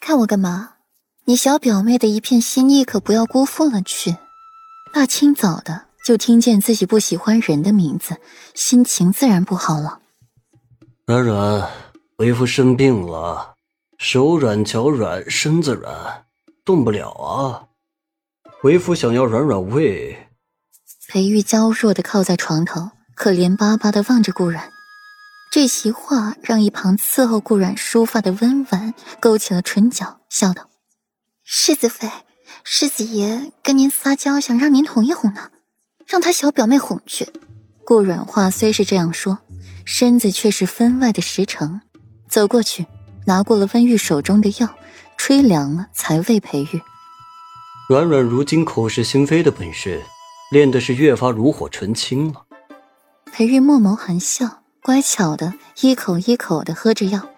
看我干嘛？你小表妹的一片心意可不要辜负了去。大清早的就听见自己不喜欢人的名字，心情自然不好了。软软，为夫生病了，手软脚软，身子软，动不了啊。为夫想要软软胃。裴玉娇弱的靠在床头，可怜巴巴的望着顾软。这席话让一旁伺候顾软梳发的温婉勾起了唇角，笑道。世子妃，世子爷跟您撒娇，想让您哄一哄呢，让他小表妹哄去。顾软话虽是这样说，身子却是分外的实诚。走过去，拿过了温玉手中的药，吹凉了才喂裴玉。软软如今口是心非的本事，练的是越发炉火纯青了。裴玉默眸含笑，乖巧的一口一口的喝着药。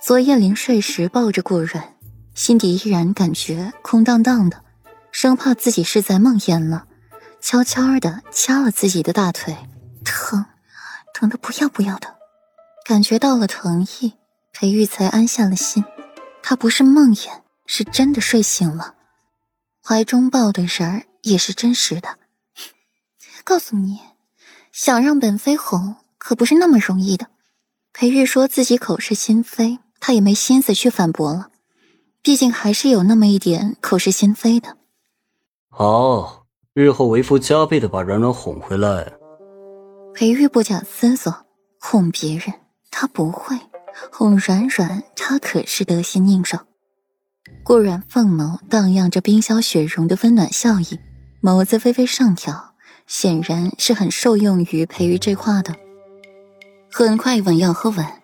昨夜临睡时抱着顾软。心底依然感觉空荡荡的，生怕自己是在梦魇了，悄悄的掐了自己的大腿，疼，疼的不要不要的。感觉到了疼意，裴玉才安下了心。他不是梦魇，是真的睡醒了，怀中抱的人儿也是真实的。告诉你，想让本妃红，可不是那么容易的。裴玉说自己口是心非，他也没心思去反驳了。毕竟还是有那么一点口是心非的。好，日后为夫加倍的把软软哄回来。裴玉不假思索，哄别人他不会，哄软软他可是得心应手。顾软凤眸荡漾着冰消雪融的温暖笑意，眸子微微上挑，显然是很受用于裴玉这话的。很快一碗药喝完，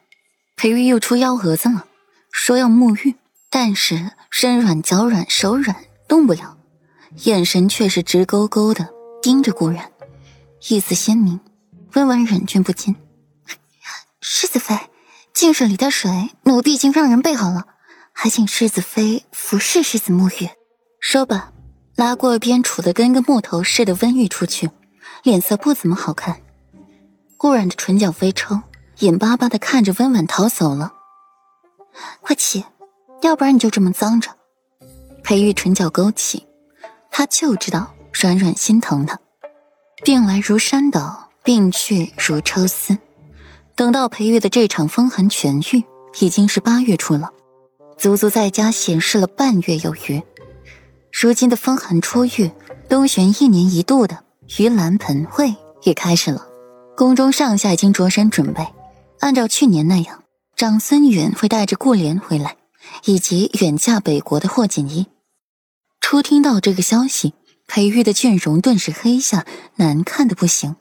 裴玉又出幺蛾子了，说要沐浴。但是身软脚软手软动不了，眼神却是直勾勾的盯着顾然，意思鲜明。温婉忍俊不禁：“世子妃，净室里的水奴婢已经让人备好了，还请世子妃服侍世子沐浴。”说罢，拉过边杵的跟个木头似的温玉出去，脸色不怎么好看。顾然的唇角微抽，眼巴巴的看着温婉逃走了。快起！要不然你就这么脏着。裴玉唇角勾起，他就知道软软心疼他。病来如山倒，病去如抽丝。等到裴玉的这场风寒痊愈，已经是八月初了，足足在家闲适了半月有余。如今的风寒初愈，东玄一年一度的盂兰盆会也开始了，宫中上下已经着身准备。按照去年那样，长孙允会带着顾莲回来。以及远嫁北国的霍锦衣，初听到这个消息，裴玉的倦容顿时黑下，难看的不行。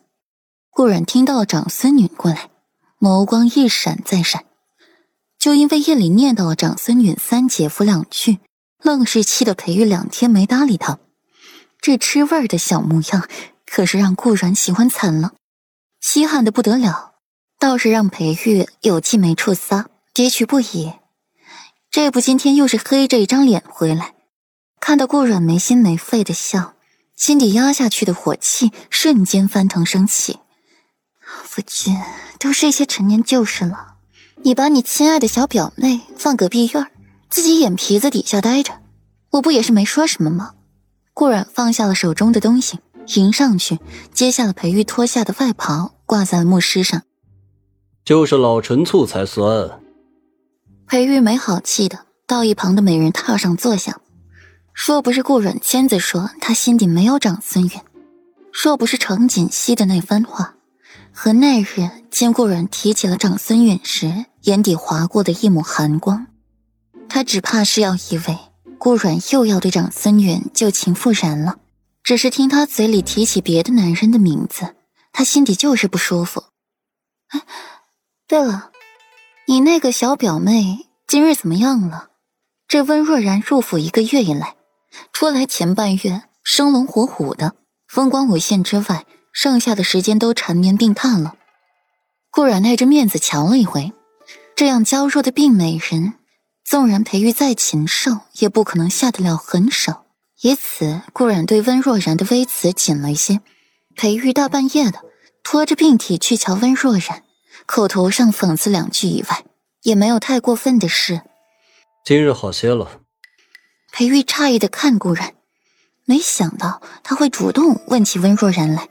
顾然听到长孙女过来，眸光一闪再闪，就因为夜里念叨了长孙女三姐夫两句，愣是气得裴玉两天没搭理他。这吃味儿的小模样，可是让顾然喜欢惨了，稀罕的不得了，倒是让裴玉有气没处撒，憋屈不已。这不，今天又是黑着一张脸回来，看到顾软没心没肺的笑，心底压下去的火气瞬间翻腾升起。夫君，都是一些陈年旧事了，你把你亲爱的小表妹放隔壁院自己眼皮子底下待着，我不也是没说什么吗？顾软放下了手中的东西，迎上去接下了裴玉脱下的外袍，挂在了木狮上。就是老陈醋才酸。裴玉没好气的到一旁的美人榻上坐下，若不是顾软签子说他心底没有长孙远，若不是程锦溪的那番话，和那日见顾软提起了长孙远时眼底划过的一抹寒光，他只怕是要以为顾软又要对长孙远旧情复燃了。只是听他嘴里提起别的男人的名字，他心底就是不舒服。哎，对了。你那个小表妹今日怎么样了？这温若然入府一个月以来，出来前半月生龙活虎的，风光无限之外，剩下的时间都缠绵病榻了。顾然耐着面子瞧了一回，这样娇弱的病美人，纵然裴玉再禽兽，也不可能下得了狠手。以此，顾然对温若然的微词紧了一些。裴玉大半夜的拖着病体去瞧温若然。口头上讽刺两句以外，也没有太过分的事。今日好些了。裴玉诧异的看顾然，没想到他会主动问起温若然来。